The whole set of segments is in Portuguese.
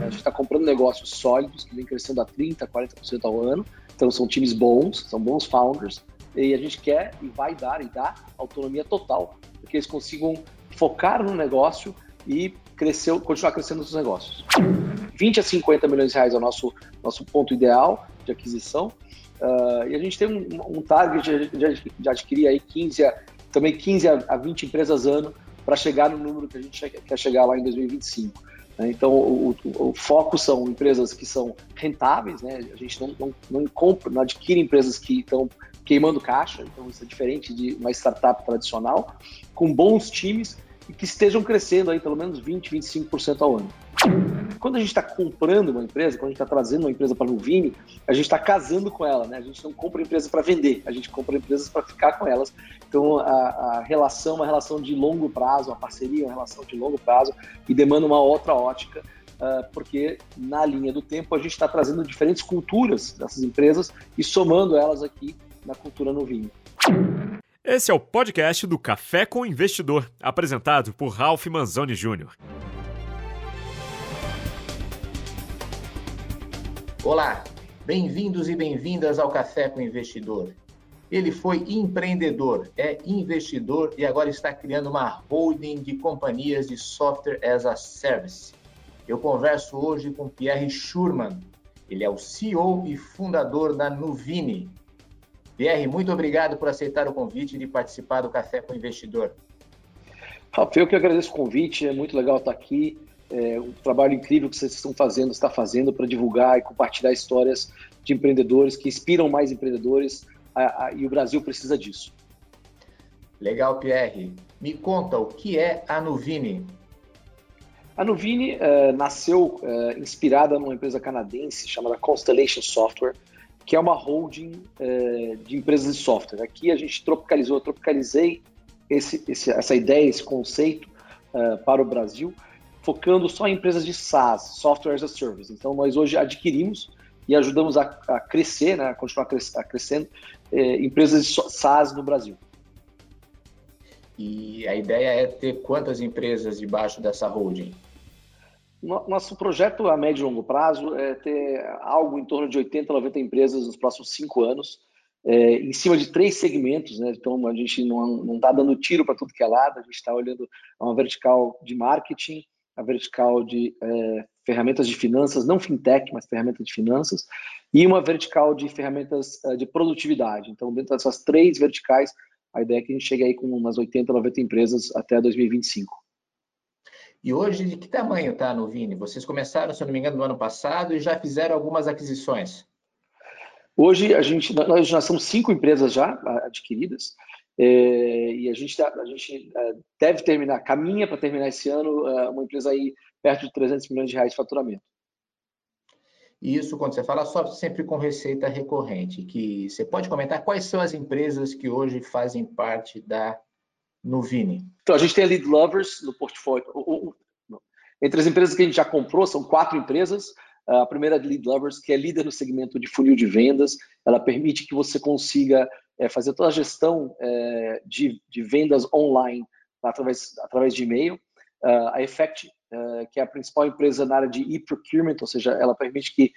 A gente está comprando negócios sólidos que vem crescendo a 30%, 40% ao ano. Então são times bons, são bons founders. E a gente quer e vai dar e dá autonomia total para que eles consigam focar no negócio e crescer, continuar crescendo nos negócios. 20 a 50 milhões de reais é o nosso, nosso ponto ideal de aquisição. Uh, e a gente tem um, um target de, de, adquirir aí 15 a, também 15 a 20 empresas ano para chegar no número que a gente quer chegar lá em 2025. Né? Então, o, o, o, foco são empresas que são rentáveis, né? a gente não, não, não compra, não adquire empresas que estão queimando caixa, então isso é diferente de uma startup tradicional, com bons times e que estejam crescendo aí pelo menos 20, 25% ao ano. Quando a gente está comprando uma empresa, quando a gente está trazendo uma empresa para o Nuvini, a gente está casando com ela, né? A gente não compra empresas para vender, a gente compra empresas para ficar com elas. Então a, a, relação é uma relação de longo prazo, a parceria é uma relação de longo prazo e demanda uma outra ótica, uh, porque na linha do tempo a gente está trazendo diferentes culturas dessas empresas e somando elas aqui na cultura Nuvini. Esse é o podcast do Café com Investidor, apresentado por Ralph Manzoni Jr. Olá, bem-vindos e bem-vindas ao Café com Investidor. Ele foi empreendedor, é investidor e agora está criando uma holding de companhias de software as a service. Eu converso hoje com Pierre Schurman. Ele é o CEO e fundador da Nuvini, Pierre, muito obrigado por aceitar o convite de participar do Café com o Investidor. Rafael, eu que agradeço o convite, é muito legal estar aqui. É um trabalho incrível que vocês estão fazendo, está fazendo para divulgar e compartilhar histórias de empreendedores que inspiram mais empreendedores a, a, e o Brasil precisa disso. Legal, Pierre. Me conta o que é a Nuvini. A Nuvini uh, nasceu uh, inspirada numa empresa canadense chamada Constellation Software, que é uma holding é, de empresas de software. Aqui a gente tropicalizou, tropicalizei esse, esse, essa ideia, esse conceito é, para o Brasil, focando só em empresas de SaaS, Software as a Service. Então, nós hoje adquirimos e ajudamos a, a crescer, né, a continuar cres, a crescendo, é, empresas de SaaS no Brasil. E a ideia é ter quantas empresas debaixo dessa holding? Nosso projeto a médio e longo prazo é ter algo em torno de 80, 90 empresas nos próximos cinco anos, é, em cima de três segmentos. Né? Então, a gente não está dando tiro para tudo que é lado, a gente está olhando uma vertical de marketing, a vertical de é, ferramentas de finanças, não fintech, mas ferramentas de finanças, e uma vertical de ferramentas é, de produtividade. Então, dentro dessas três verticais, a ideia é que a gente chegue aí com umas 80, 90 empresas até 2025. E hoje, de que tamanho está a Nuvini? Vocês começaram, se eu não me engano, no ano passado e já fizeram algumas aquisições. Hoje, a gente, nós já somos cinco empresas já adquiridas é, e a gente, tá, a gente é, deve terminar, caminha para terminar esse ano é, uma empresa aí perto de 300 milhões de reais de faturamento. Isso, quando você fala só sempre com receita recorrente, que você pode comentar quais são as empresas que hoje fazem parte da no Vini? Então, a gente tem a Lead Lovers no portfólio. Entre as empresas que a gente já comprou, são quatro empresas. A primeira é a Lead Lovers, que é líder no segmento de funil de vendas. Ela permite que você consiga é, fazer toda a gestão é, de, vendas online através, de e-mail. Uh, a Effect, uh, que é a principal empresa na área de e-procurement, ou seja, ela permite que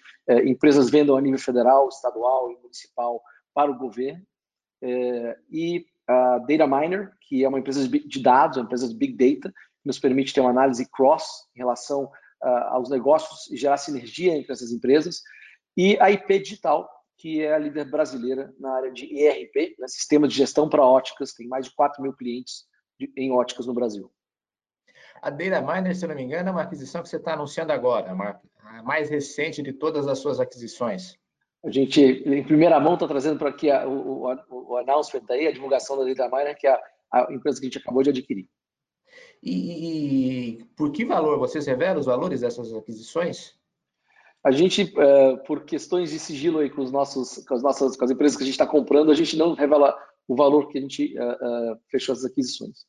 empresas vendam a nível federal, estadual e municipal para o governo. e a Data Miner, que é uma empresa de dados, uma empresa de Big Data, que nos permite ter uma análise cross em relação uh, aos negócios e gerar sinergia entre essas empresas, e a IP Digital, que é a líder brasileira na área de ERP, né, sistema de gestão para óticas, tem mais de 4 mil clientes de, em óticas no Brasil. A Data Miner, se não me engano, é uma aquisição que você está anunciando agora, a mais recente de todas as suas aquisições. A gente, em primeira mão, está trazendo para aqui a, o, o, o announcement aí, a divulgação da Data Miner, que é a, a, empresa que a gente acabou de adquirir. E, e, por que valor? Vocês revelam os valores dessas aquisições? A gente, uh, por questões de sigilo aí com, os nossos, com as nossas com as empresas que a gente está comprando, a gente não revela o valor que a gente uh, uh, fechou as aquisições.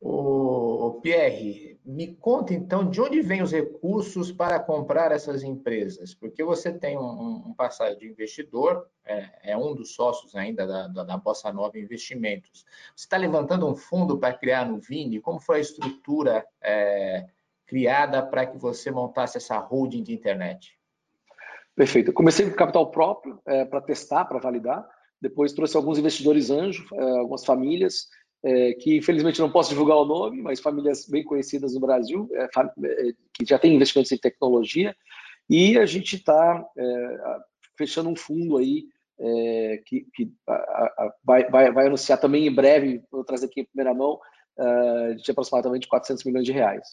O Pierre, me conta então de onde vêm os recursos para comprar essas empresas, porque você tem um, um passado de investidor, é, é, um dos sócios ainda da, da, da Bossa Nova Investimentos. Você está levantando um fundo para criar no Vini? Como foi a estrutura é, criada para que você montasse essa holding de internet? Perfeito. Comecei com capital próprio é, para testar, para validar. Depois trouxe alguns investidores anjos, é, algumas famílias, é, que infelizmente não posso divulgar o nome, mas famílias bem conhecidas no Brasil, é, é, que já têm investimentos em tecnologia. E a gente está é, fechando um fundo aí que, que a, a, vai, vai, vai, anunciar também em breve, vou trazer aqui em primeira mão, de aproximadamente 400 milhões de reais.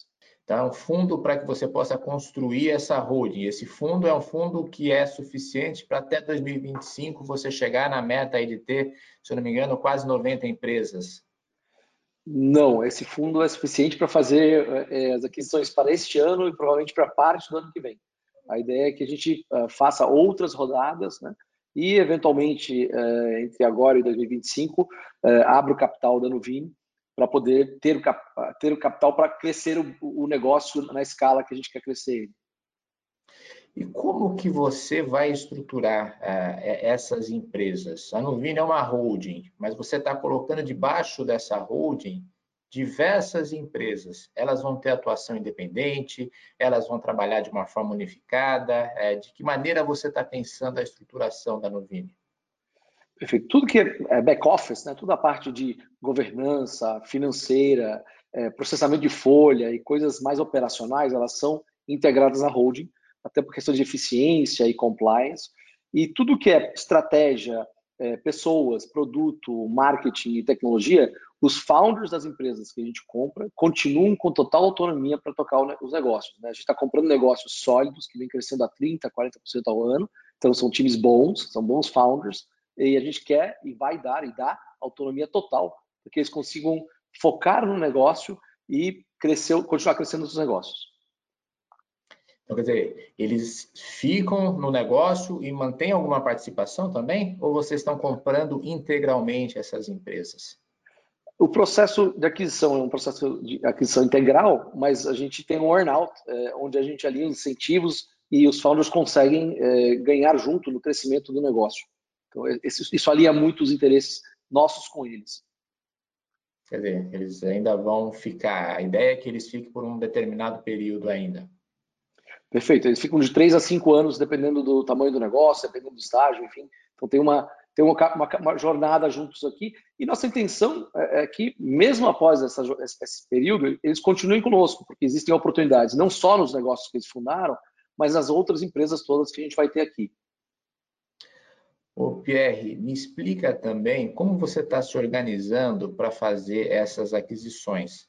Tá? Um fundo para que você possa construir essa holding. Esse fundo é um fundo que é suficiente para até 2025 você chegar na meta aí de ter, se eu não me engano, quase 90 empresas. Não, esse fundo é suficiente para fazer é, as aquisições para este ano e provavelmente para parte do ano que vem. A ideia é que a gente uh, faça outras rodadas, né? E eventualmente uh, entre agora e 2025 uh, abra o capital da Nuvini para poder ter o, ter o capital para crescer o, o, negócio na escala que a gente quer crescer. E como que você vai estruturar uh, essas empresas? A Nuvina é uma holding, mas você está colocando debaixo dessa holding diversas empresas. Elas vão ter atuação independente, elas vão trabalhar de uma forma unificada. É, de que maneira você está pensando a estruturação da Nuvine? Perfeito. Tudo que é back-office, né, toda a parte de governança financeira, é, processamento de folha e coisas mais operacionais, elas são integradas na holding, até por questões de eficiência e compliance. E tudo que é estratégia, é, pessoas, produto, marketing e tecnologia, os founders das empresas que a gente compra continuam com total autonomia para tocar os negócios. Né? A gente está comprando negócios sólidos que vem crescendo a 30%, 40% ao ano, então são times bons, são bons founders, e a gente quer e vai dar e dá autonomia total para que eles consigam focar no negócio e crescer, continuar crescendo nos negócios. Então, quer dizer, eles ficam no negócio e mantêm alguma participação também? Ou vocês estão comprando integralmente essas empresas? O processo de aquisição é um processo de aquisição integral, mas a gente tem um earnout, é, onde a gente alinha incentivos e os founders conseguem é, ganhar junto no crescimento do negócio. Então, isso alia muito os interesses nossos com eles. Quer dizer, eles ainda vão ficar. A ideia é que eles fiquem por um determinado período ainda. Perfeito. Eles ficam de três a cinco anos, dependendo do tamanho do negócio, dependendo do estágio, enfim. Então tem uma, tem uma, uma, uma jornada juntos aqui. E nossa intenção é, é que, mesmo após essa, esse período, eles continuem conosco, porque existem oportunidades, não só nos negócios que eles fundaram, mas nas outras empresas todas que a gente vai ter aqui. Ô Pierre, me explica também como você está se organizando para fazer essas aquisições.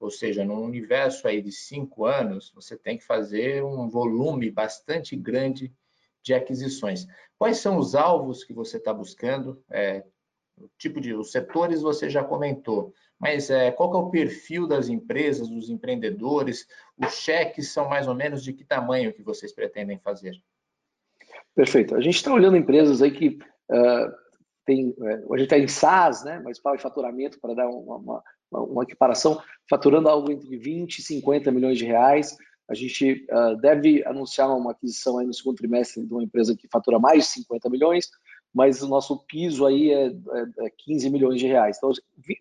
Ou seja, num universo aí de cinco anos, você tem que fazer um volume bastante grande de aquisições. Quais são os alvos que você está buscando? É, o tipo de os setores você já comentou, mas é, qual é o perfil das empresas, dos empreendedores? Os cheques são mais ou menos de que tamanho que vocês pretendem fazer? Perfeito. A gente está olhando empresas aí que uh, tem, uh, a gente está em SaaS, né, mas para o faturamento, para dar uma, uma, uma, equiparação, faturando algo entre 20 e 50 milhões de reais. A gente uh, deve anunciar uma aquisição aí no segundo trimestre de uma empresa que fatura mais de 50 milhões, mas o nosso piso aí é, é, é 15 milhões de reais. Então,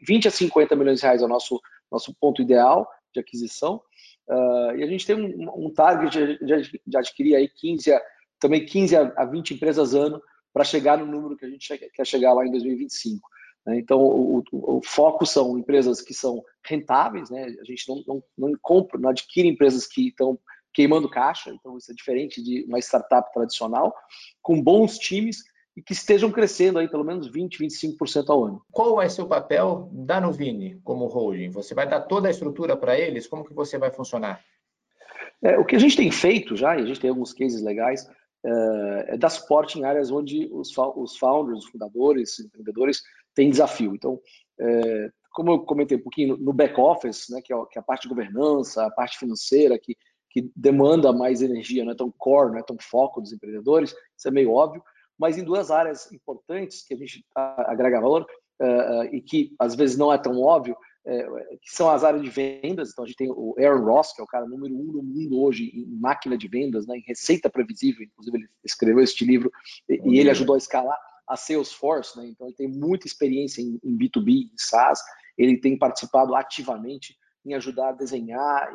20 a 50 milhões de reais é o nosso, nosso ponto ideal de aquisição. Uh, e a gente tem um, um target de, de, adquirir aí 15 a também 15 a 20 empresas ano para chegar no número que a gente quer chegar lá em 2025. Né? Então, o, o, o, foco são empresas que são rentáveis, né? a gente não, não, não compra, não adquire empresas que estão queimando caixa, então isso é diferente de uma startup tradicional, com bons times e que estejam crescendo aí pelo menos 20, 25% ao ano. Qual vai ser o papel da Nuvini como holding? Você vai dar toda a estrutura para eles? Como que você vai funcionar? É, o que a gente tem feito já, e a gente tem alguns cases legais, é, é dar suporte em áreas onde os, os founders, os fundadores, empreendedores têm desafio. Então, é, como eu comentei um pouquinho, no back-office, né, que, é, que é a parte de governança, a parte financeira, que, que demanda mais energia, não é tão core, não é tão foco dos empreendedores, isso é meio óbvio, mas em duas áreas importantes que a gente agrega valor uh, e que às vezes não é tão óbvio, é, que são as áreas de vendas. Então, a gente tem o Aaron Ross, que é o cara número um no mundo hoje em máquina de vendas, né, em receita previsível. Inclusive, ele escreveu este livro e, e ele ajudou a escalar a Salesforce. Né, então, ele tem muita experiência em, em B2B, em SaaS. Ele tem participado ativamente em ajudar a desenhar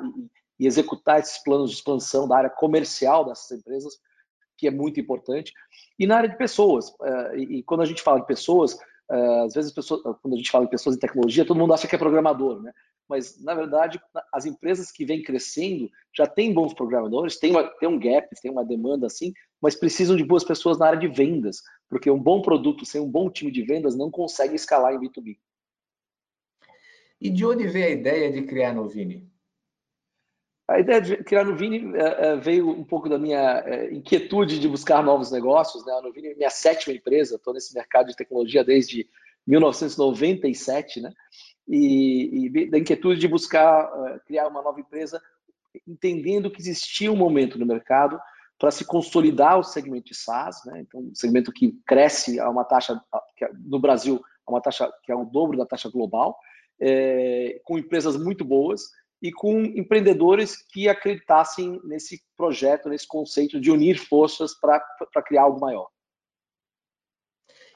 e executar esses planos de expansão da área comercial dessas empresas, que é muito importante. E na área de pessoas, eh, e quando a gente fala de pessoas, eh, às vezes pessoas, quando a gente fala de pessoas em tecnologia, todo mundo acha que é programador, né? Mas, na verdade, as empresas que vêm crescendo já têm bons programadores, tem, uma, tem um gap, tem uma demanda assim, mas precisam de boas pessoas na área de vendas, porque um bom produto sem um bom time de vendas não consegue escalar em B2B. E de onde veio a ideia de criar a Novini? A ideia de criar a Nuvini é, é, veio um pouco da minha é, inquietude de buscar novos negócios. Né? A Nuvini é minha sétima empresa, estou nesse mercado de tecnologia desde 1997, né? E, e da inquietude de buscar criar uma nova empresa, entendendo que existia um momento no mercado para se consolidar o segmento de SaaS, né? Então, um segmento que cresce a uma taxa que no Brasil a uma taxa que é o dobro da taxa global, é, com empresas muito boas e com empreendedores que acreditassem nesse projeto, nesse conceito de unir forças para criar algo maior.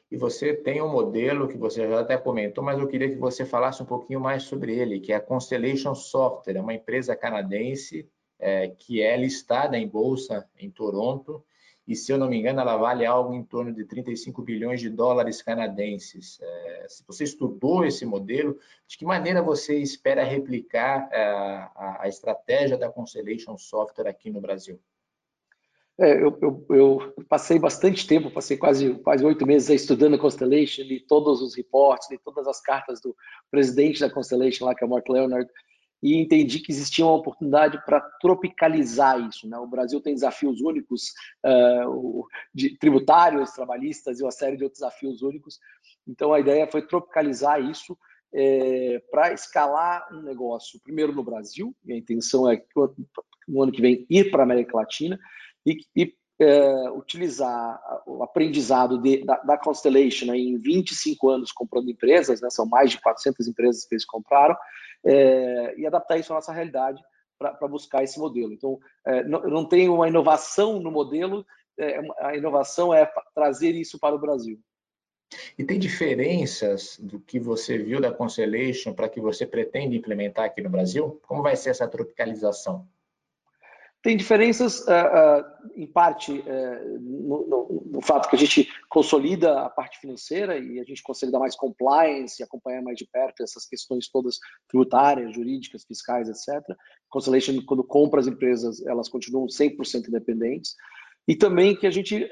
E você tem um modelo que você já até comentou, mas eu queria que você falasse um pouquinho mais sobre ele, que é a Constellation Software, é uma empresa canadense é, que é listada em bolsa em Toronto e se eu não me engano, ela vale algo em torno de 35 bilhões de dólares canadenses. É, se você estudou esse modelo, de que maneira você espera replicar é, a, a, estratégia da Constellation Software aqui no Brasil? É, eu, eu, eu, passei bastante tempo, passei quase quase oito meses estudando a Constellation, li todos os reportes, li todas as cartas do presidente da Constellation lá, que é o Mark Leonard, e entendi que existia uma oportunidade para tropicalizar isso. Né? O Brasil tem desafios únicos uh, de tributários, trabalhistas e uma série de outros desafios únicos. Então a ideia foi tropicalizar isso é, para escalar um negócio, primeiro no Brasil, e a intenção é no ano que vem ir para a América Latina e, e é, utilizar o aprendizado de, da, da, Constellation né, em 25 anos comprando empresas, né, são mais de 400 empresas que eles compraram, é, e adaptar isso à nossa realidade para buscar esse modelo. Então, é, não, não tem uma inovação no modelo, é, a inovação é trazer isso para o Brasil. E tem diferenças do que você viu da Constellation para que você pretende implementar aqui no Brasil? Como vai ser essa tropicalização? Tem diferenças, uh, uh, em parte, uh, no, no, no, fato que a gente consolida a parte financeira e a gente consegue dar mais compliance acompanhar mais de perto essas questões todas tributárias, jurídicas, fiscais, etc. Constellation, quando compra as empresas, elas continuam 100% independentes. E também que a gente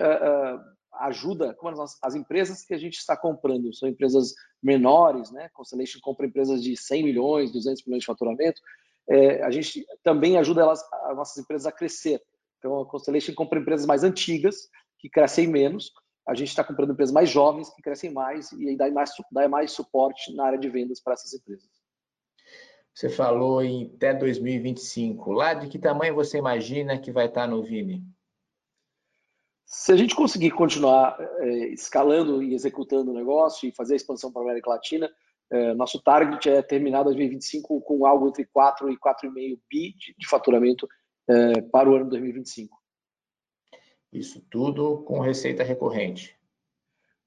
ajuda, como as, as, empresas que a gente está comprando são empresas menores, né? Constellation compra empresas de 100 milhões, 200 milhões de faturamento, é, a gente também ajuda elas, as nossas empresas a crescer. Então, a Constellation compra empresas mais antigas, que crescem menos, a gente está comprando empresas mais jovens, que crescem mais, e aí dá mais, dá mais suporte na área de vendas para essas empresas. Você falou em até 2025. Lá de que tamanho você imagina que vai estar no Vini? Se a gente conseguir continuar é, escalando e executando o negócio e fazer a expansão para a América Latina, nosso target é terminar 2025 com algo entre 4 e 4,5 bi de, de faturamento é, para o ano 2025. Isso tudo com receita recorrente.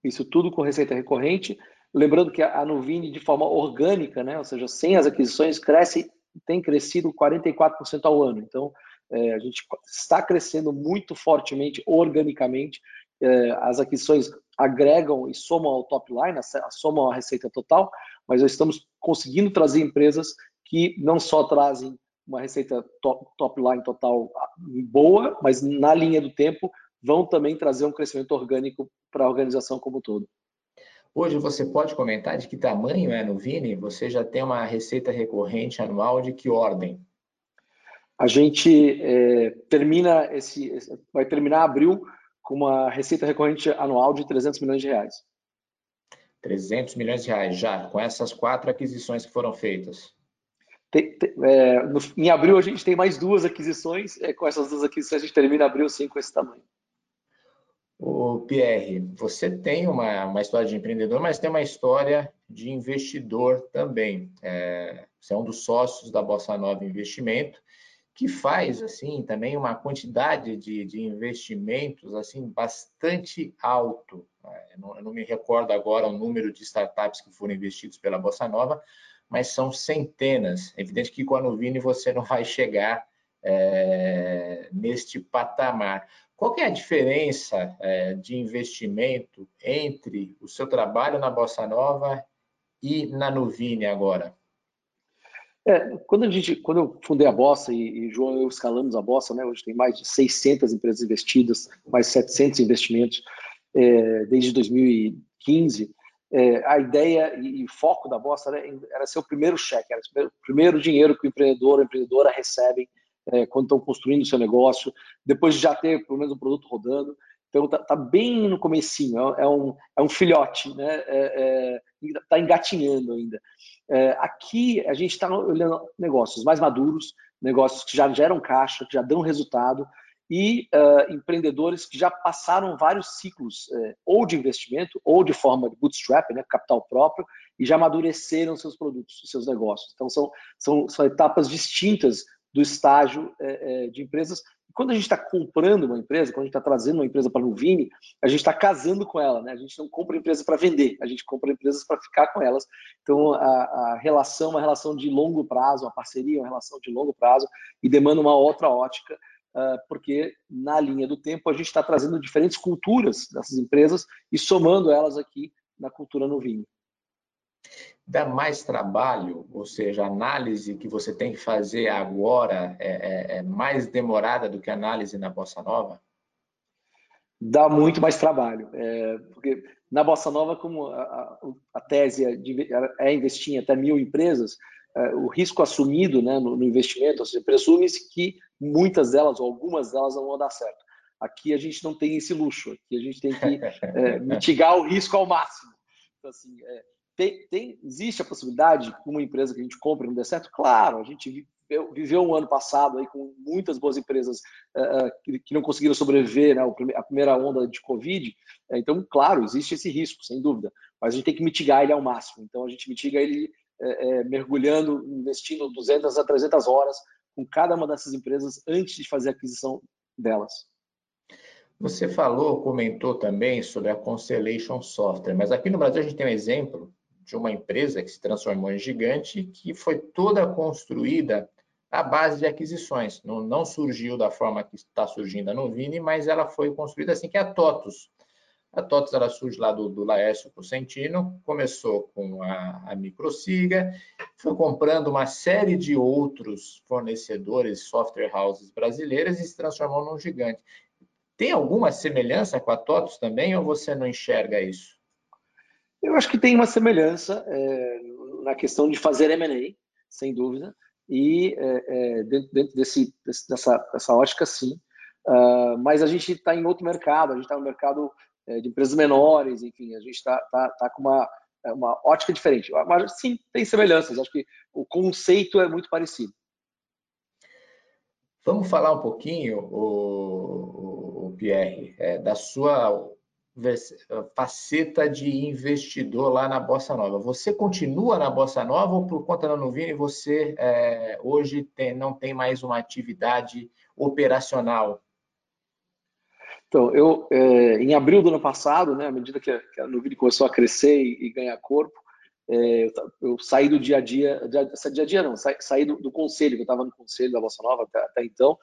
Isso tudo com receita recorrente. Lembrando que a Nuvini, de forma orgânica, né, ou seja, sem as aquisições, cresce, tem crescido 44% ao ano. Então, é, a gente está crescendo muito fortemente organicamente. É, as aquisições agregam e somam ao top line, somam a receita total, mas nós estamos conseguindo trazer empresas que não só trazem uma receita top, top line total boa, mas na linha do tempo vão também trazer um crescimento orgânico para a organização como um todo. Hoje você pode comentar de que tamanho é no Vini? Você já tem uma receita recorrente anual de que ordem? A gente é, termina esse, vai terminar abril com uma receita recorrente anual de 300 milhões de reais. 300 milhões de reais já, com essas quatro aquisições que foram feitas. Tem, tem, é, no, em abril a gente tem mais duas aquisições, é, com essas duas aquisições a gente termina abril sim com esse tamanho. O Pierre, você tem uma, uma história de empreendedor, mas tem uma história de investidor também. É, você é um dos sócios da Bossa Nova Investimento que faz assim também uma quantidade de, de investimentos assim bastante alto. É, eu não, eu não, me recordo agora o número de startups que foram investidos pela Bossa Nova, mas são centenas. É evidente que com a Nuvini você não vai chegar é, neste patamar. Qual é a diferença é, de investimento entre o seu trabalho na Bossa Nova e na Nuvine agora? É, quando, a gente, quando eu fundei a Bossa e, e João e eu escalamos a Bossa, né, hoje tem mais de 600 empresas investidas, mais 700 investimentos é, desde 2015, é, a ideia e, foco da Bossa era, ser o primeiro cheque, era o primeiro dinheiro que o empreendedor a empreendedora recebem é, quando estão construindo o seu negócio, depois de já ter pelo menos um produto rodando. Então está tá bem no comecinho, é, um, é um filhote, né? É, é engatinhando ainda. É, aqui a gente está olhando negócios mais maduros, negócios que já geram caixa, que já dão resultado, e uh, empreendedores que já passaram vários ciclos, uh, ou de investimento, ou de forma de bootstrap, né, capital próprio, e já amadureceram seus produtos, seus negócios. Então, são, são, são etapas distintas do estágio uh, de empresas. quando a gente está comprando uma empresa, quando a gente está trazendo uma empresa para o Nuvini, a gente está casando com ela, né? A gente não compra empresa para vender, a gente compra empresas para ficar com elas. Então, a, a relação é uma relação de longo prazo, a parceria é uma relação de longo prazo e demanda uma outra ótica ah, porque na linha do tempo a gente está trazendo diferentes culturas dessas empresas e somando elas aqui na cultura no vinho. Dá mais trabalho, ou seja, a análise que você tem que fazer agora é, é, é mais demorada do que a análise na Bossa Nova? Dá muito mais trabalho, é, porque na Bossa Nova, como a, a, a tese é, é investir em até mil empresas, é, o risco assumido né, no, no investimento, ou seja, presume-se que muitas delas, ou algumas delas, não vão dar certo. Aqui a gente não tem esse luxo, aqui a gente tem que é, mitigar o risco ao máximo. Então, assim, é, tem, tem, existe a possibilidade que uma empresa que a gente compra não dê certo? Claro, a gente viveu, um ano passado aí com muitas boas empresas uh, que, que, não conseguiram sobreviver né, a primeira onda de Covid. então, claro, existe esse risco, sem dúvida, mas a gente tem que mitigar ele ao máximo. Então, a gente mitiga ele é, é, mergulhando, investindo 200 a 300 horas com cada uma dessas empresas antes de fazer a aquisição delas. Você falou, comentou também sobre a Constellation Software, mas aqui no Brasil a gente tem um exemplo de uma empresa que se transformou em gigante, que foi toda construída à base de aquisições. Não, não surgiu da forma que está surgindo a Novini, mas ela foi construída assim, que é a TOTUS. A TOTS ela surge lá do, do Laércio Cosentino, começou com a, a Microsiga, foi comprando uma série de outros fornecedores, software houses brasileiras e se transformou num gigante. Tem alguma semelhança com a TOTS também ou você não enxerga isso? Eu acho que tem uma semelhança é, na questão de fazer M&A, sem dúvida, e é, é, dentro, dentro desse, dessa, dessa ótica, sim. Uh, mas a gente está em outro mercado, a gente está no mercado é, de empresas menores, enfim, a gente está tá, tá com uma, é, uma ótica diferente. Mas sim, tem semelhanças, acho que o conceito é muito parecido. Vamos falar um pouquinho, o, o Pierre, é, da sua faceta de investidor lá na Bossa Nova. Você continua na Bossa Nova ou por conta da Nuvini você é, hoje tem, não tem mais uma atividade operacional então, eu, é, em abril do ano passado, né, à medida que a, que a Nuvini começou a crescer e, e ganhar corpo, é, eu, eu, saí do dia a dia, dia, dia a dia não, saí, saí do, do, conselho, que eu estava no conselho da Bossa Nova até, até então,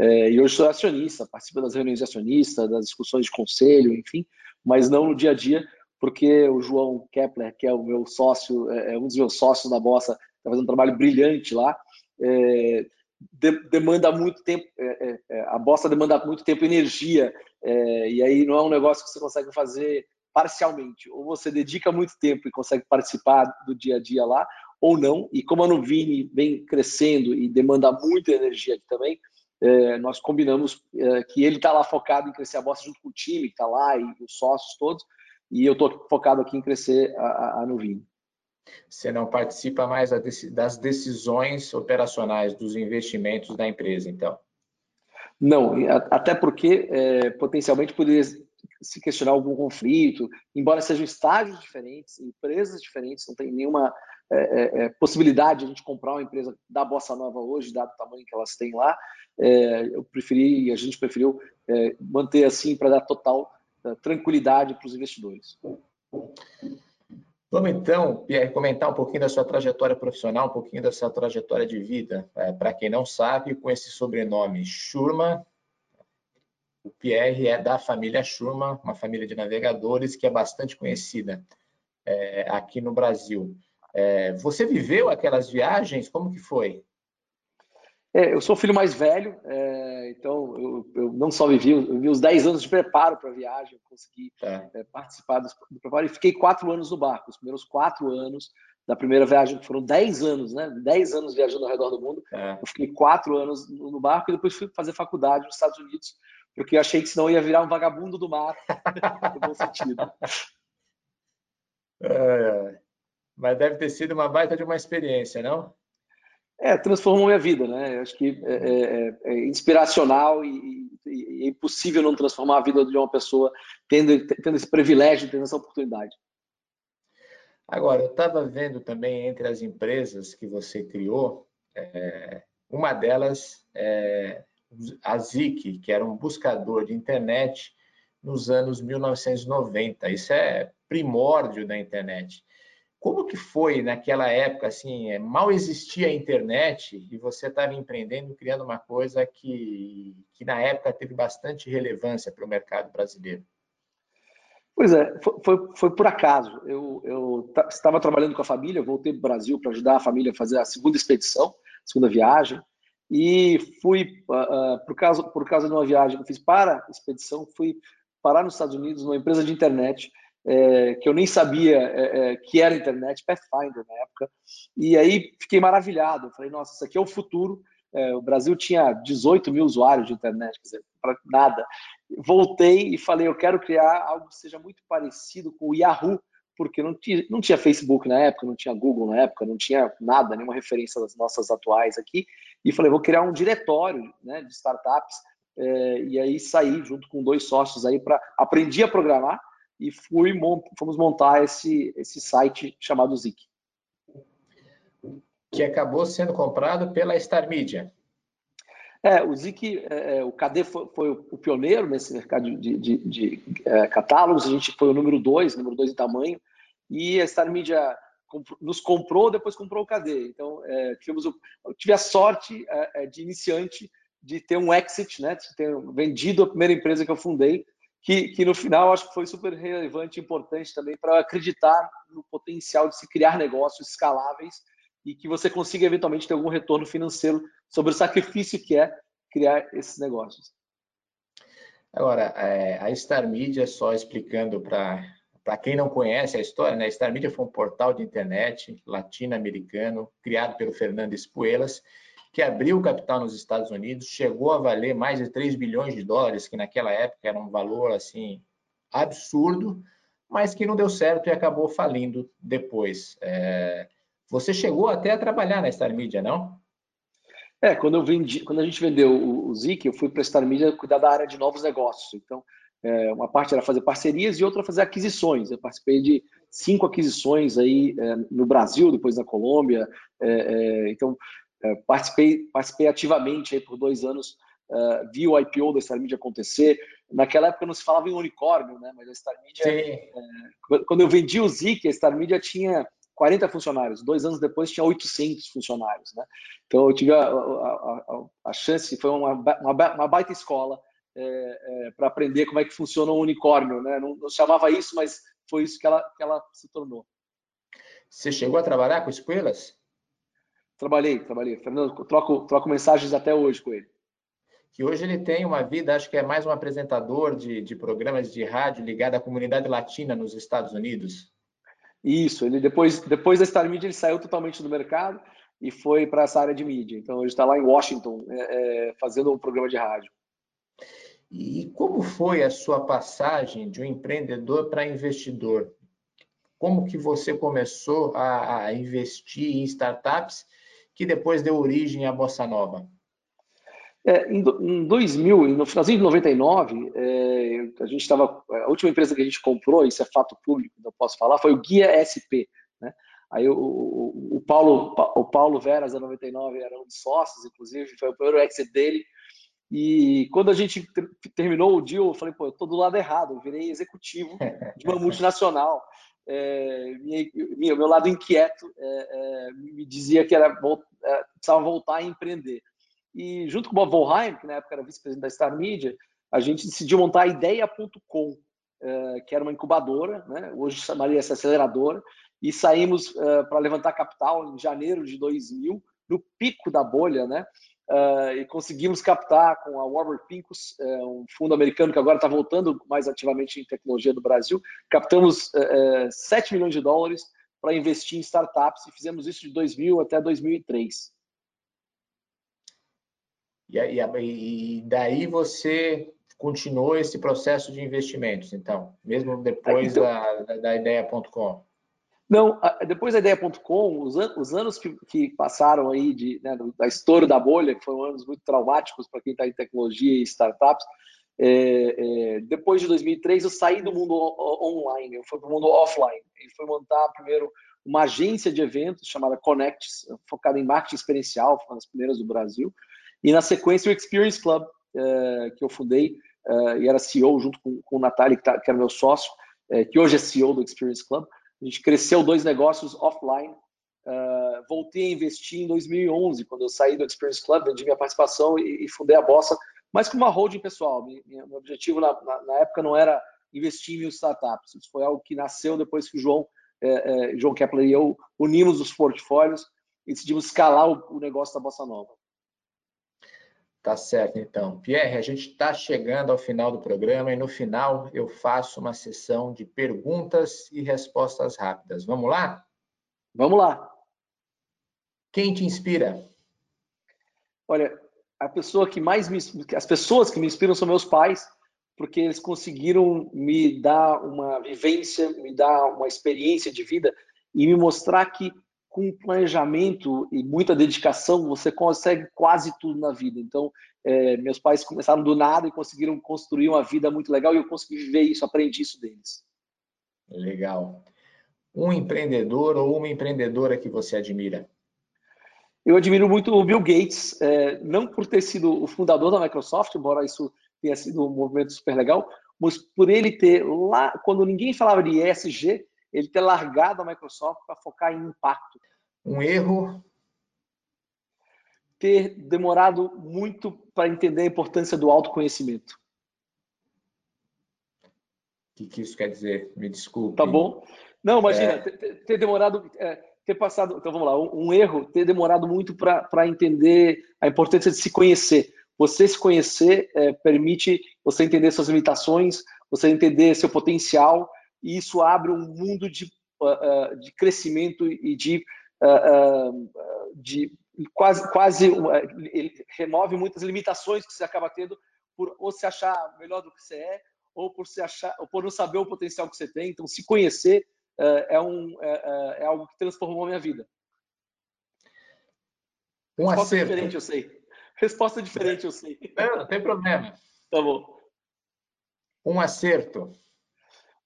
é, e hoje sou acionista, participo das reuniões de acionista, das discussões de conselho, enfim, mas não no dia a dia, porque o João Kepler, que é o meu sócio, é, é um dos meus sócios na Bossa, está fazendo um trabalho brilhante lá, é, de, demanda muito tempo, é, é, a bossa demanda muito tempo e energia, é, e aí não é um negócio que você consegue fazer parcialmente. Ou você dedica muito tempo e consegue participar do dia a dia lá, ou não. E como a Nuvini vem crescendo e demanda muita energia aqui também, é, nós combinamos é, que ele está lá focado em crescer a bossa junto com o time que está lá e os sócios todos, e eu estou focado aqui em crescer a, a, a Nuvini. Você não participa mais das decisões operacionais dos investimentos da empresa, então? Não, até porque é, potencialmente poderia se questionar algum conflito, embora sejam estágios diferentes, empresas diferentes, não tem nenhuma é, é, é possibilidade de a gente comprar uma empresa da Bossa Nova hoje, dado o tamanho que elas têm lá. É, eu preferi, a gente preferiu é, manter assim para dar total tranquilidade para os investidores. Vamos então, Pierre, comentar um pouquinho da sua trajetória profissional, um pouquinho da sua trajetória de vida. É, Para quem não sabe, com esse sobrenome Schurman, o Pierre é da família Schurman, uma família de navegadores que é bastante conhecida é, aqui no Brasil. É, você viveu aquelas viagens? Como que foi? É, eu sou o filho mais velho, é, então eu, eu, não só vivi, eu vivi os 10 anos de preparo para a viagem, eu consegui tá. é, participar do, do, preparo e fiquei quatro anos no barco, os primeiros quatro anos da primeira viagem, que foram 10 anos, né? 10 anos viajando ao redor do mundo. É. Eu fiquei quatro anos no, no, barco e depois fui fazer faculdade nos Estados Unidos, porque eu achei que senão eu ia virar um vagabundo do mar, no bom sentido. É, mas deve ter sido uma baita de uma experiência, não? É, transformou minha vida, né? Eu acho que é, é, é, é inspiracional e, e, é impossível não transformar a vida de uma pessoa tendo, tendo esse privilégio, tendo essa oportunidade. Agora, eu estava vendo também entre as empresas que você criou, é, uma delas é a Zik, que era um buscador de internet nos anos 1990. Isso é primórdio da internet. Como que foi naquela época, assim, é, mal existia a internet e você estava empreendendo, criando uma coisa que, que na época teve bastante relevância para o mercado brasileiro? Pois é, foi, foi por acaso. Eu, eu estava trabalhando com a família, voltei para o Brasil para ajudar a família a fazer a segunda expedição, a segunda viagem, e fui, uh, por, causa, por causa de uma viagem que eu fiz para a expedição, fui parar nos Estados Unidos, numa empresa de internet, é, que eu nem sabia é, é, que era internet, Pathfinder na época, e aí fiquei maravilhado. Falei, nossa, isso aqui é o futuro. É, o Brasil tinha 18 mil usuários de internet, quer dizer, nada. Voltei e falei, eu quero criar algo que seja muito parecido com o Yahoo, porque não tinha, não tinha Facebook na época, não tinha Google na época, não tinha nada, nenhuma referência das nossas atuais aqui. E falei, vou criar um diretório né, de startups. É, e aí saí junto com dois sócios aí para aprendi a programar e fui fomos montar esse, esse site chamado Zik. Que acabou sendo comprado pela Star Media. É, o Zik, é, é o KD foi, foi, o pioneiro nesse mercado de, de, de é, catálogos, a gente foi o número dois, número dois em tamanho, e a Star Media nos comprou, depois comprou o KD. Então, é, tivemos o, eu tive a sorte é, é, de iniciante de ter um exit, né, de ter vendido a primeira empresa que eu fundei, que, que no final acho que foi super relevante e importante também para acreditar no potencial de se criar negócios escaláveis e que você consiga eventualmente ter algum retorno financeiro sobre o sacrifício que é criar esses negócios. Agora, é, a Star Media, só explicando para quem não conhece a história, né? a Star Media foi um portal de internet latino-americano criado pelo Fernando Espuelas, que abriu capital nos Estados Unidos, chegou a valer mais de 3 bilhões de dólares, que naquela época era um valor assim absurdo, mas que não deu certo e acabou falindo depois. É... Você chegou até a trabalhar na Star Media, não? É, quando eu vendi, quando a gente vendeu o, o Zik, eu fui para a Star Media cuidar da área de novos negócios. Então, é, uma parte era fazer parcerias e outra fazer aquisições. Eu participei de cinco aquisições aí é, no Brasil, depois na Colômbia. É, é então, participei, participei ativamente aí por dois anos, uh, vi o IPO da Star Media acontecer. Naquela época não se falava em unicórnio, né? mas a Star Media, é, quando eu vendi o Zik, a Star Media tinha 40 funcionários. Dois anos depois tinha 800 funcionários. Né? Então eu tive a, a, a, a chance, foi uma, uma, uma baita escola é, é, para aprender como é que funciona um unicórnio. Né? Não, não chamava isso, mas foi isso que ela, que ela se tornou. Você chegou a trabalhar com escolas? Trabalhei, trabalhei. Fernando, troco, troco mensagens até hoje com ele. Que hoje ele tem uma vida, acho que é mais um apresentador de, de programas de rádio ligado à comunidade latina nos Estados Unidos. Isso, ele depois, depois da Star Media ele saiu totalmente do mercado e foi para essa área de mídia. Então ele está lá em Washington é, é, fazendo um programa de rádio. E como foi a sua passagem de um empreendedor para investidor? Como que você começou a, a investir em startups que depois deu origem à Bossa Nova? É, em, em 2000, no finalzinho de 99, é, a gente estava. A última empresa que a gente comprou, isso é fato público, não posso falar, foi o Guia SP. Né? Aí o, o, o, Paulo, o Paulo Veras, da 99, era um dos sócios, inclusive, foi o primeiro exit dele. E quando a gente terminou o deal, eu falei, pô, eu tô do lado errado, eu virei executivo de uma multinacional. É, minha, meu lado inquieto é, é, me dizia que era é, precisava voltar a empreender. E junto com o Bob Volheim, que na época era vice-presidente da Star Media, a gente decidiu montar a Ideia.com, é, que era uma incubadora, né? hoje chamaria essa aceleradora, e saímos para levantar capital em janeiro de 2000, no pico da bolha, né? Uh, e conseguimos captar com a Warburg Pincus, uh, um fundo americano que agora está voltando mais ativamente em tecnologia do Brasil. Captamos uh, uh 7 milhões de dólares para investir em startups e fizemos isso de 2000 até 2003. E, daí você continuou esse processo de investimentos, então, mesmo depois então, da, da, da ideia.com? Não, depois da ideia.com, os, an os, anos que, que, passaram aí de, né, da estouro da bolha, que foram anos muito traumáticos para quem está em tecnologia e startups, é, é, depois de 2003 eu saí do mundo online, eu fui para o mundo offline. E fui montar primeiro uma agência de eventos chamada Connects, focada em marketing experiencial, uma das primeiras do Brasil. E na sequência o Experience Club, é, que eu fundei é, e era CEO junto com, com o Natália, que, tá, que era meu sócio, é, que hoje é CEO do Experience Club. A gente cresceu dois negócios offline. Uh, voltei a investir em 2011, quando eu saí do Experience Club, vendi minha participação e, e fundei a Bossa, mas com uma holding pessoal. Meu, meu objetivo na, na, na, época não era investir em startups. Isso foi algo que nasceu depois que o João, é, é, João Kepler e eu unimos os portfólios e decidimos escalar o, o negócio da Bossa Nova. Tá certo, então. Pierre, a gente está chegando ao final do programa e no final eu faço uma sessão de perguntas e respostas rápidas. Vamos lá? Vamos lá. Quem te inspira? Olha, a pessoa que mais me, as pessoas que me inspiram são meus pais, porque eles conseguiram me dar uma vivência, me dar uma experiência de vida e me mostrar que com planejamento e muita dedicação, você consegue quase tudo na vida. Então, é, meus pais começaram do nada e conseguiram construir uma vida muito legal e eu consegui viver isso, aprendi isso deles. Legal. Um empreendedor ou uma empreendedora que você admira? Eu admiro muito o Bill Gates, é, não por ter sido o fundador da Microsoft, embora isso tenha sido um movimento super legal, mas por ele ter lá, quando ninguém falava de ESG, ele ter largado a Microsoft para focar em impacto. Um erro? Ter demorado muito para entender a importância do autoconhecimento. O que, que isso quer dizer? Me desculpe. Tá bom? Não, imagina, é... ter, ter, demorado, é, ter passado. Então vamos lá, um, um erro, ter demorado muito para entender a importância de se conhecer. Você se conhecer é, permite você entender suas limitações, você entender seu potencial e isso abre um mundo de, uh, de crescimento e de, uh, de quase, quase ele remove muitas limitações que você acaba tendo por ou se achar melhor do que você é ou por se achar ou por não saber o potencial que você tem. Então, se conhecer é, um, é, é algo que transformou a minha vida. Um Resposta acerto. diferente, eu sei. Resposta diferente, eu sei. Não, não tem problema. Tá bom. Um acerto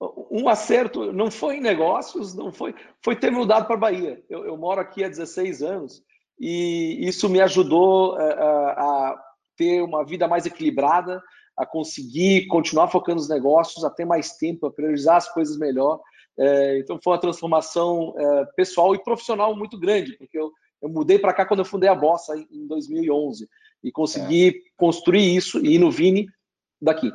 um acerto não foi em negócios, não foi, foi ter mudado para a Bahia. Eu, eu, moro aqui há 16 anos e isso me ajudou a, é, é, a, ter uma vida mais equilibrada, a conseguir continuar focando nos negócios, a ter mais tempo, a priorizar as coisas melhor. É, então foi uma transformação é, pessoal e profissional muito grande, porque eu, eu mudei para cá quando eu fundei a Bossa em 2011 e consegui é. construir isso e ir no Vini daqui.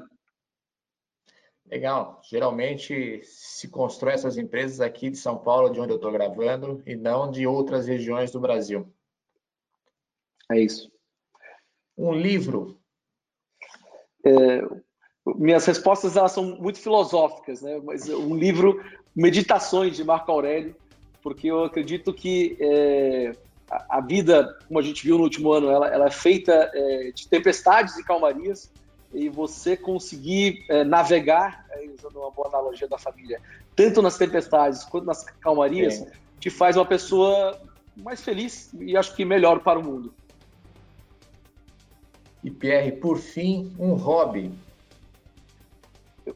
Legal. Geralmente se constrói essas empresas aqui de São Paulo, de onde eu estou gravando, e não de outras regiões do Brasil. É isso. Um livro. É, minhas respostas elas são muito filosóficas, né? Mas um livro, Meditações de Marco Aurélio, porque eu acredito que é, a, vida, como a gente viu no último ano, ela, ela é feita é, de tempestades e calmarias e você conseguir é, navegar, é, usando uma boa analogia da família, tanto nas tempestades quanto nas calmarias, te faz uma pessoa mais feliz e acho que melhor para o mundo. E Pierre, por fim, um hobby.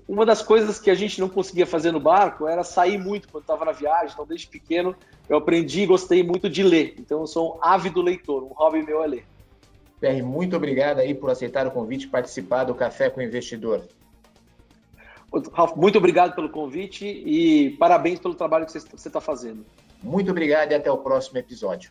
Uma das coisas que a gente não conseguia fazer no barco era sair muito quando estava na viagem. Então, desde pequeno, eu aprendi e gostei muito de ler. Então, eu sou um ávido leitor. Um hobby meu é ler. PR, muito obrigado aí por aceitar o convite e participar do Café com o Investidor. Ralf, muito obrigado pelo convite e parabéns pelo trabalho que você está fazendo. Muito obrigado e até o próximo episódio.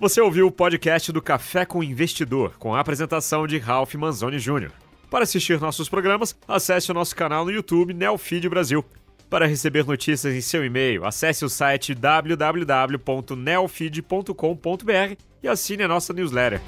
Você ouviu o podcast do Café com Investidor, com a apresentação de Ralph Manzoni Jr. Para assistir nossos programas, acesse o nosso canal no YouTube Neofeed Brasil. Para receber notícias em seu e-mail, acesse o site www.neofeed.com.br e assine a nossa newsletter.